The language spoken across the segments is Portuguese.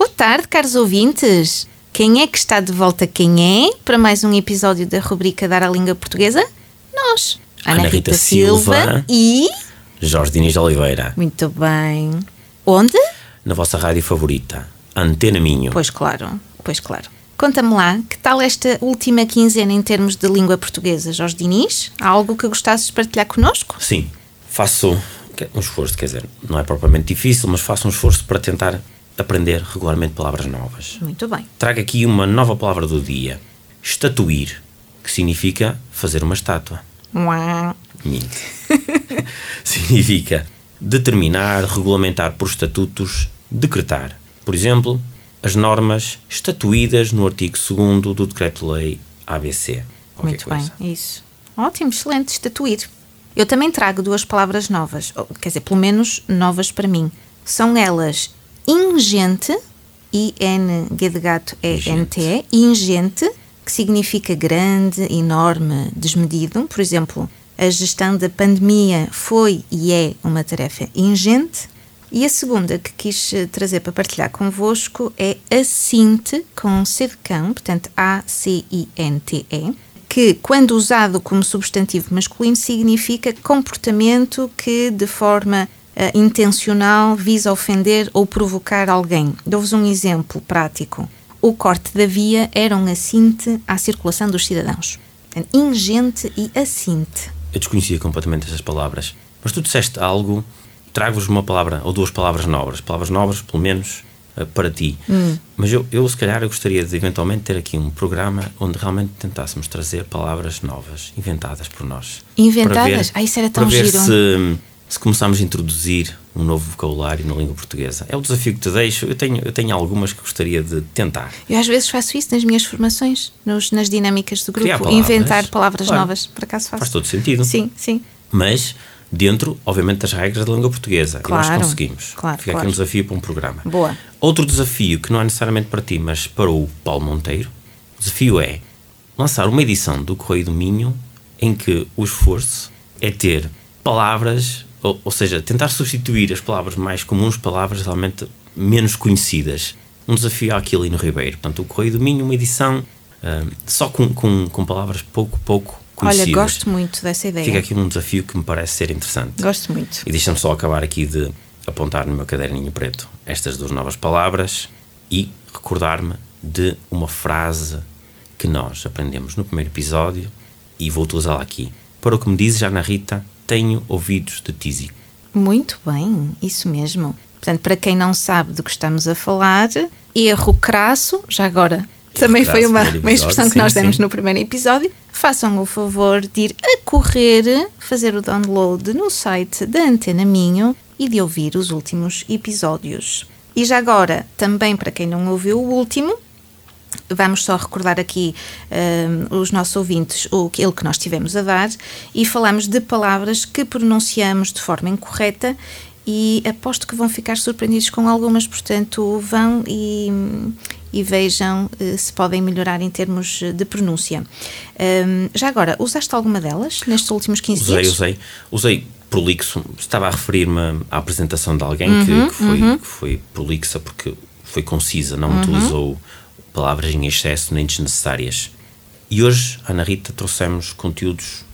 Boa tarde, caros ouvintes. Quem é que está de volta? Quem é? Para mais um episódio da rubrica Dar à Língua Portuguesa? Nós. Ana Rita Silva. e. Jorge Diniz de Oliveira, Muito bem. Onde? na vossa rádio favorita, Antena Minho. Pois claro, pois claro. Conta-me lá, que tal esta última quinzena em termos de língua portuguesa, Jorge Diniz? Há algo que gostasses de partilhar connosco? Sim, faço um esforço, quer dizer, não é propriamente difícil, mas faço um esforço para tentar aprender regularmente palavras novas. Muito bem. Trago aqui uma nova palavra do dia: estatuir, que significa fazer uma estátua. Significa determinar, regulamentar por estatutos, decretar. Por exemplo, as normas estatuídas no artigo 2 do Decreto-Lei ABC. Muito coisa. bem, isso. Ótimo, excelente, estatuir. Eu também trago duas palavras novas, ou, quer dizer, pelo menos novas para mim. São elas ingente, I-N-G de gato E-N-T-E, ingente, que significa grande, enorme, desmedido. Por exemplo, a gestão da pandemia foi e é uma tarefa ingente. E a segunda que quis eh, trazer para partilhar convosco é acinte, com C de cão, portanto A-C-I-N-T-E, que, quando usado como substantivo masculino, significa comportamento que, de forma eh, intencional, visa ofender ou provocar alguém. Dou-vos um exemplo prático. O corte da via era um assinte à circulação dos cidadãos. Ingente e assinte. Eu desconhecia completamente essas palavras. Mas tu disseste algo, trago-vos uma palavra ou duas palavras novas. Palavras novas, pelo menos, eh, para ti. Hum. Mas eu, eu, se calhar, eu gostaria de eventualmente ter aqui um programa onde realmente tentássemos trazer palavras novas, inventadas por nós. Inventadas? Ah, isso era tão para ver giro. se, se começamos a introduzir um novo vocabulário na língua portuguesa. É o desafio que te deixo. Eu tenho, eu tenho algumas que gostaria de tentar. Eu às vezes faço isso nas minhas formações, nos- nas dinâmicas do grupo, palavras. inventar palavras Claro. novas. Por acaso faço. Faz todo sentido. Sim, sim. Mas dentro, obviamente, das regras da língua portuguesa. E Claro, nós conseguimos. claro, Fica claro. aqui um desafio para um programa. Boa. Outro desafio, que não é necessariamente para ti, mas para o Paulo Monteiro, o desafio é lançar uma edição do Correio do Minho em que o esforço é ter palavras, ou, ou seja, tentar substituir as palavras mais comuns palavras realmente menos conhecidas. Um desafio àquilo e no Ribeiro. Portanto, o Correio do Minho, uma edição ah, só com, com, com palavras pouco, pouco conhecidas. Olha, gosto muito dessa ideia. Fica aqui um desafio que me parece ser interessante. Gosto muito. E deixa-me só acabar aqui de apontar no meu caderninho preto estas duas novas palavras e recordar-me de uma frase que nós aprendemos no primeiro episódio e vou utilizá-la aqui. Para o que me dizes, Ana Rita, tenho ouvidos de tísico. Muito bem, isso mesmo. Portanto, para quem não sabe do que estamos a falar, erro crasso, já agora. Também foi uma, uma expressão que nós sim, demos sim. no primeiro episódio. Façam o favor de ir a correr, fazer o download no site da Antena Minho e de ouvir os últimos episódios. E já agora, também para quem não ouviu o último, Vamos só recordar aqui hum, os nossos ouvintes o ele que nós tivemos a dar e falamos de palavras que pronunciamos de forma incorreta e aposto que vão ficar surpreendidos com algumas, portanto vão e, e vejam eh, se podem melhorar em termos de pronúncia. Hum, já agora, usaste alguma delas nestes últimos 15 Usei, dias? usei. Usei prolixo. Estava a referir-me à apresentação de alguém Uhum, que, que foi, que foi prolixa porque foi concisa, não Uhum. utilizou palavras em excesso nem desnecessárias. E hoje, Ana Rita, trouxemos conteúdos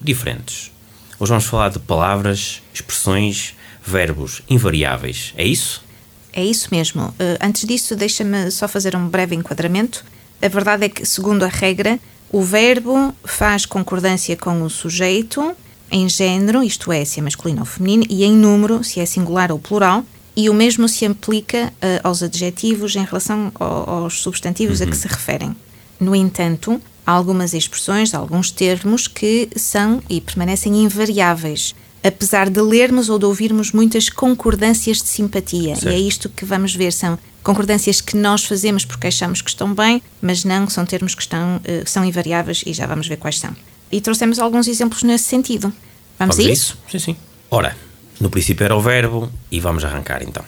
diferentes. Hoje vamos falar de palavras, expressões, verbos invariáveis. É isso? É isso mesmo. Uh, antes disso, deixa-me só fazer um breve enquadramento. A verdade é que, segundo a regra, o verbo faz concordância com o sujeito em género, isto é, se é masculino ou feminino, e em número, se é singular ou plural, e o mesmo se aplica uh, aos adjetivos em relação ao- aos substantivos a que se referem. No entanto, há algumas expressões, alguns termos que são e permanecem invariáveis. apesar de lermos ou de ouvirmos muitas concordâncias de simpatia. Certo. E é isto que vamos ver, são concordâncias que nós fazemos porque achamos que estão bem, mas não são termos que estão, eh, são invariáveis e já vamos ver quais são. E trouxemos alguns exemplos nesse sentido. Vamos, a isso? Sim, sim. Ora, no princípio era o verbo e vamos arrancar então.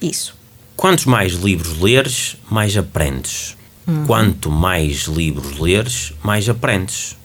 Isso. Quantos mais livros leres, mais aprendes. Uhum. Quanto mais livros leres, mais aprendes.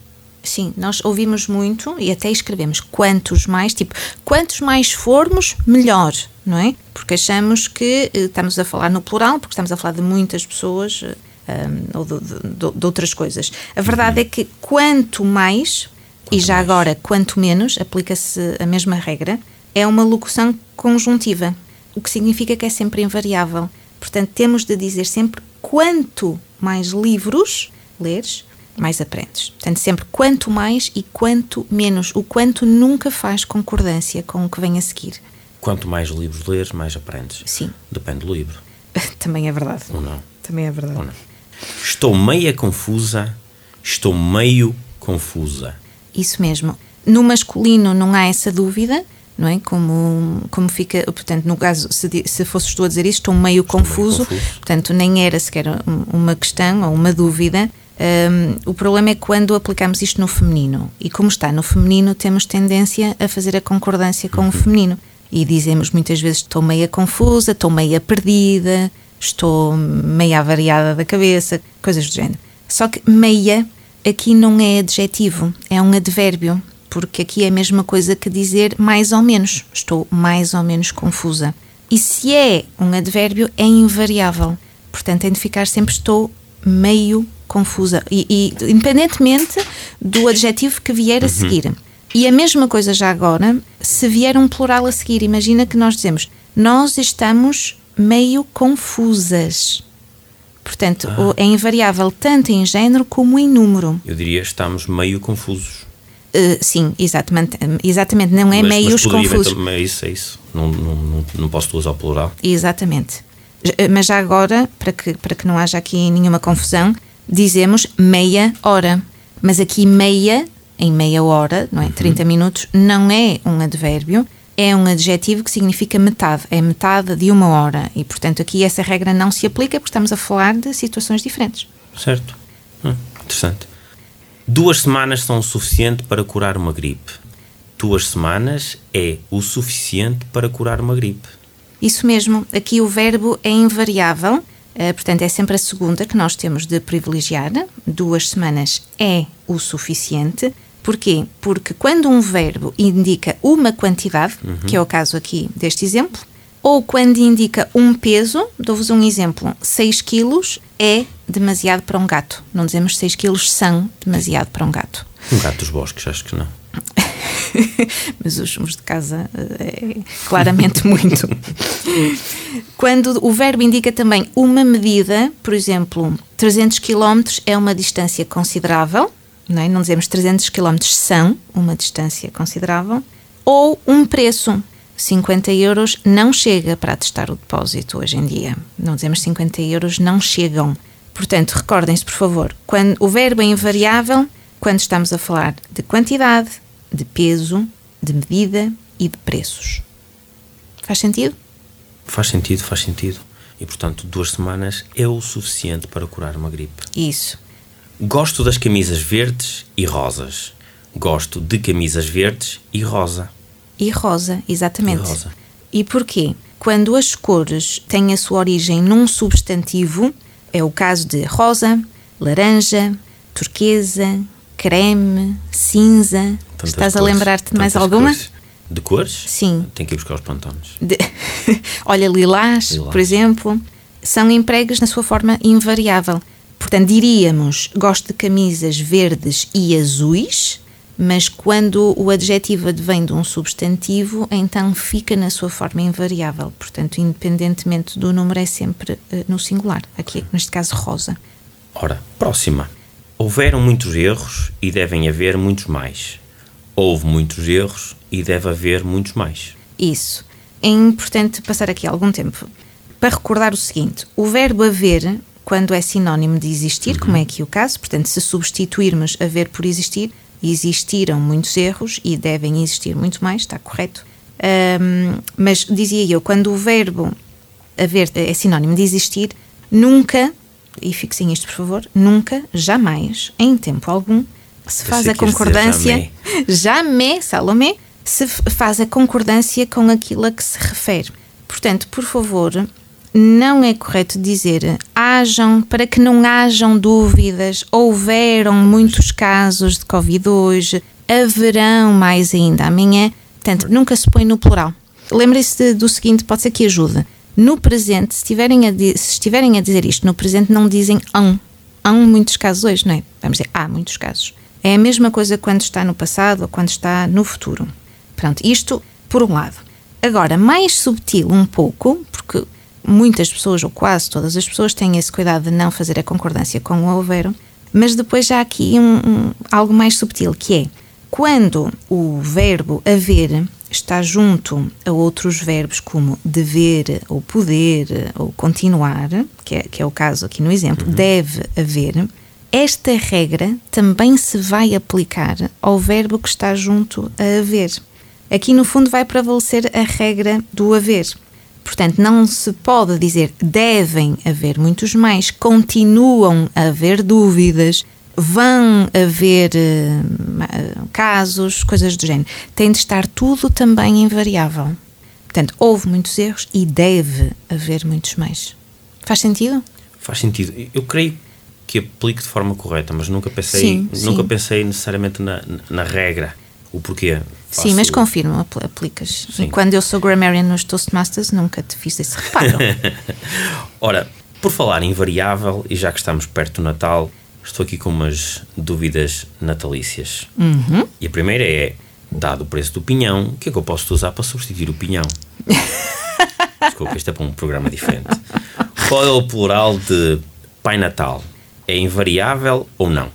Sim, nós ouvimos muito e até escrevemos quantos mais, tipo, quantos mais formos, melhor, não é? Porque achamos que eh, estamos a falar no plural, porque estamos a falar de muitas pessoas eh, um, ou de, de- de outras coisas. A verdade é que quanto mais, e já agora quanto menos, aplica-se a mesma regra, é uma locução conjuntiva, o que significa que é sempre invariável. Portanto, temos de dizer sempre quanto mais livros leres, mais aprendes. Portanto, sempre quanto mais e quanto menos. O quanto nunca faz concordância com o que vem a seguir. Quanto mais livros leres, mais aprendes. Sim. Depende do livro, Também é verdade. ou não. Também é verdade. Ou não. Estou meia confusa, estou meio confusa. Isso mesmo. No masculino não há essa dúvida, não é? Como, como fica, portanto, no caso, se, se fosses tu a dizer isto, estou meio confuso, confuso. portanto, nem era sequer um- uma questão ou uma dúvida. Hum, o problema é quando aplicamos isto no feminino. E como está no feminino, temos tendência a fazer a concordância com o feminino. E dizemos muitas vezes: estou meia confusa, estou meia perdida, estou meia avariada da cabeça, coisas do género. Só que meia aqui não é adjetivo, é um advérbio, porque aqui é a mesma coisa que dizer mais ou menos. Estou mais ou menos confusa. E se é um advérbio, é invariável. Portanto, tem de ficar sempre estou meio confusa. E, e independentemente do adjetivo que vier a seguir. E a mesma coisa já agora, se vier um plural a seguir, imagina que nós dizemos nós estamos meio confusas. Portanto, o- é invariável tanto em género como em número. Eu diria estamos meio confusos. Uh, sim, exatamente, exatamente, não é Mas- meios mas confusos. É isso, é isso. Não, não, não, posso usar o plural. Exatamente. J- Mas já agora, para que, para que não haja aqui nenhuma confusão, dizemos meia hora. Mas aqui meia, em meia hora, não é? 30 minutos, não é um advérbio, é um adjetivo que significa metade. É metade de uma hora. E, portanto, aqui essa regra não se aplica porque estamos a falar de situações diferentes. Certo. Hum, interessante. Duas semanas são o suficiente para curar uma gripe. Duas semanas é o suficiente para curar uma gripe. Isso mesmo, aqui o verbo é invariável, eh, portanto é sempre a segunda que nós temos de privilegiar. Duas semanas é o suficiente. Porquê? Porque quando um verbo indica uma quantidade, que é o caso aqui deste exemplo, ou quando indica um peso, dou-vos um exemplo, 6 quilos é demasiado para um gato. Não dizemos 6 quilos são demasiado para um gato. Um gato dos bosques, acho que não. mas os, os de casa eh, é claramente muito. Quando o verbo indica também uma medida, por exemplo, 300 km é uma distância considerável, não, é? não dizemos 300 km são uma distância considerável, ou um preço. 50 euros não chega para atestar o depósito hoje em dia. Não dizemos 50 euros não chegam. Portanto, recordem-se, por favor, quando o verbo é invariável, quando estamos a falar de quantidade, de peso, de medida e de preços. Faz sentido? Faz sentido, faz sentido. E portanto, duas semanas é o suficiente para curar uma gripe. Isso. Gosto das camisas verdes e rosas. Gosto de camisas verdes e rosa. E rosa, exatamente. E rosa. E porquê? Quando as cores têm a sua origem num substantivo, é o caso de rosa, laranja, turquesa, creme, cinza. Tantas Estás a cores, lembrar-te de mais alguma? cores. De cores? Sim. Tenho que ir buscar os pantones. De- Olha, lilás, Lilás. por exemplo, são empregos na sua forma invariável. Portanto, diríamos gosto de camisas verdes e azuis, mas quando o adjetivo advém de um substantivo, então fica na sua forma invariável. Portanto, independentemente do número, é sempre eh, no singular. Aqui, neste caso, rosa. Ora, próxima. Houveram muitos erros e devem haver muitos mais. Houve muitos erros e deve haver muitos mais. Isso. É importante passar aqui algum tempo para recordar o seguinte: o verbo haver, quando é sinónimo de existir, como é aqui o caso, portanto, se substituirmos haver por existir, existiram muitos erros e devem existir muito mais, está correto. Um, mas dizia eu, quando o verbo haver é sinónimo de existir, nunca, e fixem isto por favor, nunca, jamais, em tempo algum, se faz a concordância, jamais, Salomé, se faz a concordância com aquilo a que se refere. Portanto, por favor, não é correto dizer hajam, para que não hajam dúvidas, houveram muitos casos de Covid hoje, haverão mais ainda amanhã. Portanto, nunca se põe no plural. Lembrem-se do seguinte, pode ser que ajude. No presente, se estiverem, a, se estiverem a dizer isto no presente, não dizem hão. Hão muitos casos hoje, não é? Vamos dizer, há muitos casos. É a mesma coisa quando está no passado ou quando está no futuro. Pronto, isto por um lado. Agora, mais subtil um pouco, porque muitas pessoas, ou quase todas as pessoas, têm esse cuidado de não fazer a concordância com o houveram, mas depois já há aqui um, um, algo mais subtil, que é quando o verbo haver está junto a outros verbos como dever, ou poder, ou continuar, que é, que é o caso aqui no exemplo, uhum. deve haver, esta regra também se vai aplicar ao verbo que está junto a haver. Aqui, no fundo, vai prevalecer a regra do haver. Portanto, não se pode dizer devem haver muitos mais, continuam a haver dúvidas, vão haver uh, casos, coisas do género. Tem de estar tudo também invariável. Portanto, houve muitos erros e deve haver muitos mais. Faz sentido? Faz sentido. Eu creio que aplique de forma correta, mas nunca pensei, sim, nunca sim. pensei necessariamente na, na regra. O porquê? Faço... Sim, mas confirmo, aplicas. Sim. E quando eu sou grammarian nos Toastmasters, nunca te fiz esse reparo. Ora, por falar em variável, e já que estamos perto do Natal, estou aqui com umas dúvidas natalícias. Uhum. E a primeira é: dado o preço do pinhão, o que é que eu posso usar para substituir o pinhão? Desculpa, isto é para um programa diferente. Qual é o plural de Pai Natal? é invariável ou não?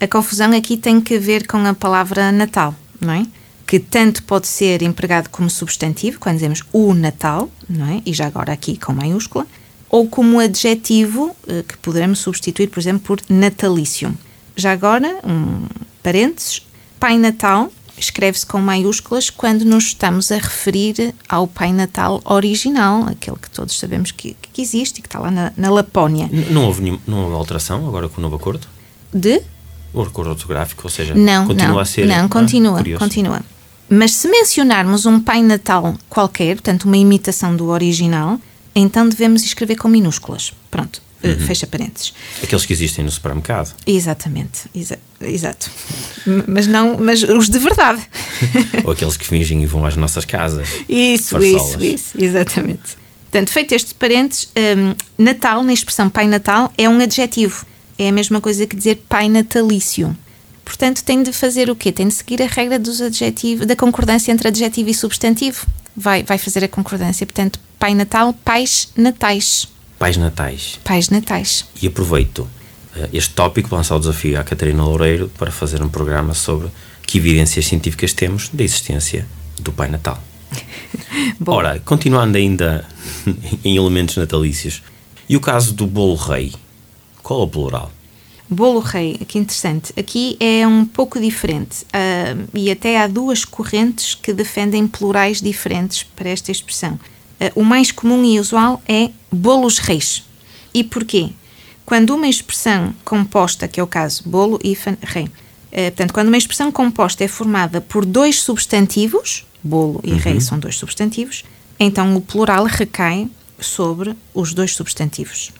A confusão aqui tem que ver com a palavra Natal, não é? Que tanto pode ser empregado como substantivo, quando dizemos o Natal, não é? E já agora aqui com maiúscula, ou como adjetivo, eh, que poderemos substituir, por exemplo, por natalício. Já agora, um parênteses, Pai Natal escreve-se com maiúsculas quando nos estamos a referir ao Pai Natal original, aquele que todos sabemos que, que existe e que está lá na, na Lapónia. Não houve, nenhuma, não houve alteração agora com o novo acordo? De? O acordo ortográfico, ou seja, não, continua não, a ser. Não, continua, ah, continua. Mas se mencionarmos um Pai Natal qualquer, portanto, uma imitação do original, então devemos escrever com minúsculas. Pronto. Eh, uhum. fecha parênteses. Aqueles que existem no supermercado. Exatamente, exa exato. mas não, mas os de verdade. Ou aqueles que fingem e vão às nossas casas. Isso, farsolas. isso, isso, exatamente. Portanto, feito este parênteses, um, Natal, na expressão Pai Natal, é um adjetivo. É a mesma coisa que dizer Pai Natalício. Portanto, tem de fazer o quê? Tem de seguir a regra dos adjetivos, da concordância entre adjetivo e substantivo. Vai, vai fazer a concordância. Portanto, Pai Natal, pais natais. Pais Natais. Pais Natais. E aproveito uh, este tópico para lançar o desafio à Catarina Loureiro para fazer um programa sobre que evidências científicas temos da existência do Pai Natal. Ora, continuando ainda em elementos natalícios, e o caso do bolo rei? Qual é o plural? Bolo rei, que interessante. Aqui é um pouco diferente uh, e até há duas correntes que defendem plurais diferentes para esta expressão. Uh, o mais comum e usual é bolos reis. E porquê? Quando uma expressão composta, que é o caso bolo, hífen, rei, uh, portanto, quando uma expressão composta é formada por dois substantivos, bolo e uhum. rei são dois substantivos, então o plural recai sobre os dois substantivos.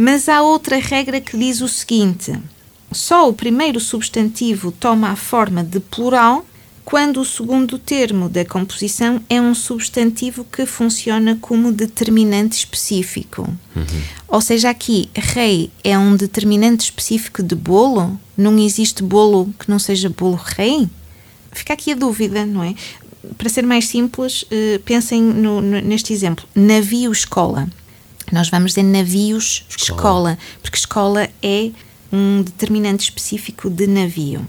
Mas há outra regra que diz o seguinte: só o primeiro substantivo toma a forma de plural quando o segundo termo da composição é um substantivo que funciona como determinante específico. Uhum. Ou seja, aqui, rei é um determinante específico de bolo? Não existe bolo que não seja bolo rei? Fica aqui a dúvida, não é? Para ser mais simples, uh, pensem no, no, neste exemplo: navio-escola. Nós vamos dizer navios-escola, porque escola é um determinante específico de navio.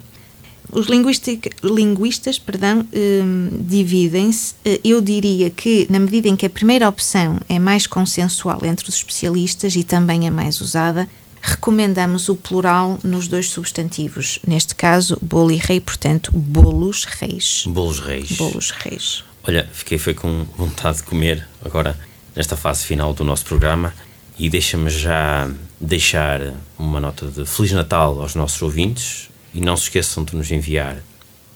Os linguistas perdão, um, dividem-se. Eh, eu diria que, na medida em que a primeira opção é mais consensual entre os especialistas e também é mais usada, recomendamos o plural nos dois substantivos. Neste caso, bolo e rei, portanto, bolos reis. Bolos reis. Bolos reis. Olha, fiquei foi com vontade de comer agora nesta fase final do nosso programa e deixa-me já deixar uma nota de Feliz Natal aos nossos ouvintes e não se esqueçam de nos enviar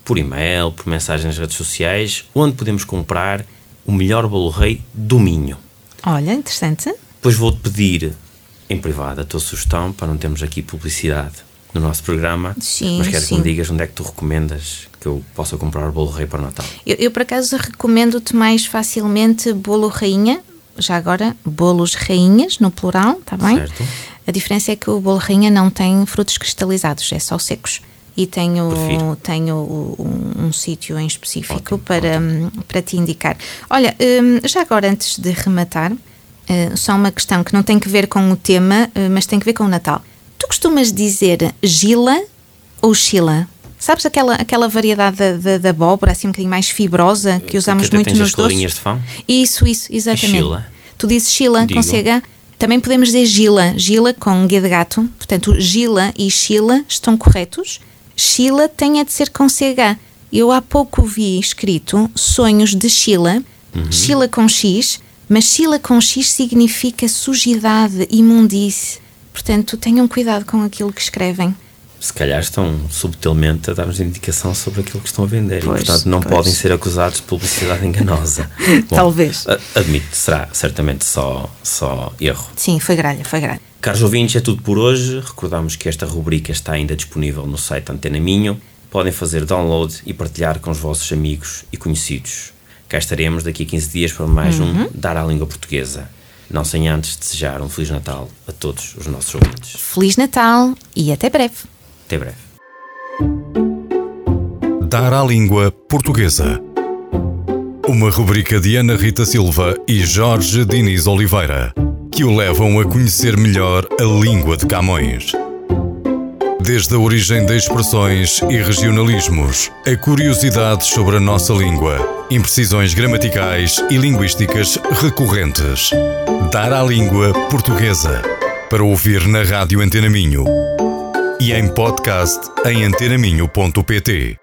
por e-mail, por mensagem nas redes sociais, onde podemos comprar o melhor bolo rei do Minho. Olha, interessante. Depois vou-te pedir em privado a tua sugestão para não termos aqui publicidade no nosso programa. Sim, mas quero sim. que me digas onde é que tu recomendas que eu possa comprar o bolo rei para o Natal. Eu, eu, por acaso, recomendo-te mais facilmente bolo rainha. Já agora, bolos rainhas, no plural, está bem? Certo. A diferença é que o bolo rainha não tem frutos cristalizados, é só secos. E tenho, Prefiro. tenho um, um sítio em específico Ótimo, para, hum, para te indicar. Olha, hum, já agora, antes de rematar, uh, só uma questão que não tem que ver com o tema, mas tem que ver com o Natal. Tu costumas dizer gila ou chila? Sabes aquela, aquela variedade da, da, da abóbora, assim um bocadinho mais fibrosa, que usamos até muito tens nos as doces? de fão? Isso, isso, exatamente. Chila. Tu dizes Chila Digo. com CH. Também podemos dizer Gila, Gila com G de gato. Portanto, Gila e Sheila estão corretos. Sheila tem a de ser com CH. Eu há pouco vi escrito sonhos de Sheila, Uhum. Sheila com X, mas Sheila com X significa sujidade, imundice. Portanto, tenham cuidado com aquilo que escrevem. Se calhar estão subtilmente a dar-nos indicação sobre aquilo que estão a vender Pois, e, portanto, não pois. podem ser acusados de publicidade enganosa. Bom, Talvez. Admito, será certamente só, só erro. Sim, foi gralha, foi gralha. Caros ouvintes, é tudo por hoje. Recordamos que esta rubrica está ainda disponível no site Antena Minho. Podem fazer download e partilhar com os vossos amigos e conhecidos. Cá estaremos daqui a 15 dias para mais um Dar à Língua Portuguesa. Não sem antes desejar um Feliz Natal a todos os nossos ouvintes. Feliz Natal e até breve. Até breve. Dar à língua portuguesa. Uma rubrica de Ana Rita Silva e Jorge Diniz Oliveira, que o levam a conhecer melhor a língua de Camões. Desde a origem de expressões e regionalismos, a curiosidades sobre a nossa língua, imprecisões gramaticais e linguísticas recorrentes. Dar à língua portuguesa. Para ouvir na Rádio Antena Minho e em podcast em antenaminho.pt.